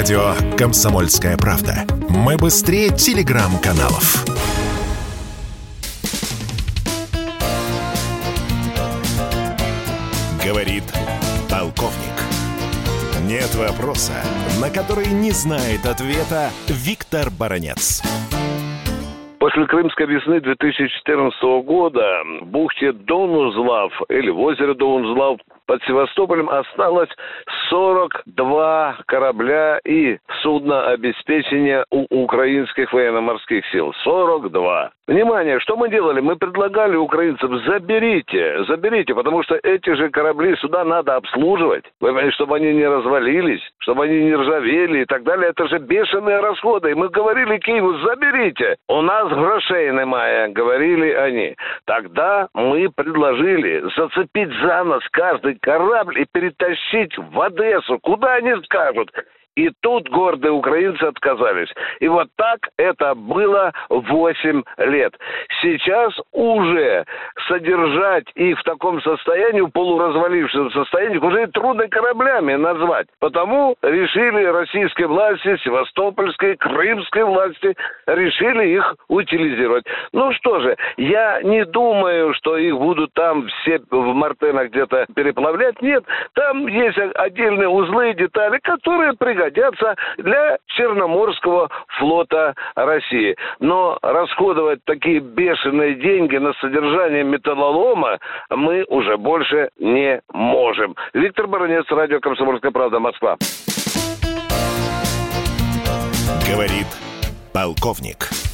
Радио «Комсомольская правда». Мы быстрее телеграм-каналов. Говорит полковник. Нет вопроса, на который не знает ответа Виктор Баранец. После Крымской весны 2014 года в бухте Донузлав или в озере Донузлав под Севастополем осталось 42 корабля и судно обеспечения у украинских военно-морских сил. 42. Внимание, что мы делали? Мы предлагали украинцам, заберите, заберите, потому что эти же корабли сюда надо обслуживать, чтобы они не развалились, чтобы они не ржавели и так далее. Это же бешеные расходы. И мы говорили Киеву, заберите. У нас грошей немає, говорили они. Тогда мы предложили зацепить за нос каждый корабль и перетащить в Одессу. Куда они скажут? И тут гордые украинцы отказались. И вот так это было 8 лет. Сейчас уже содержать их в таком состоянии, в полуразвалившем состоянии, уже трудно кораблями назвать. Потому решили российские власти, севастопольские, крымские власти, решили их утилизировать. Ну что же, я не думаю, что их будут там все в Мартенах где-то переплавлять. Нет, там есть отдельные узлы и детали, которые пригодятся пригодятся для Черноморского флота России. Но расходовать такие бешеные деньги на содержание металлолома мы уже больше не можем. Виктор Баранец, радио «Комсомольская правда», Москва. Говорит полковник.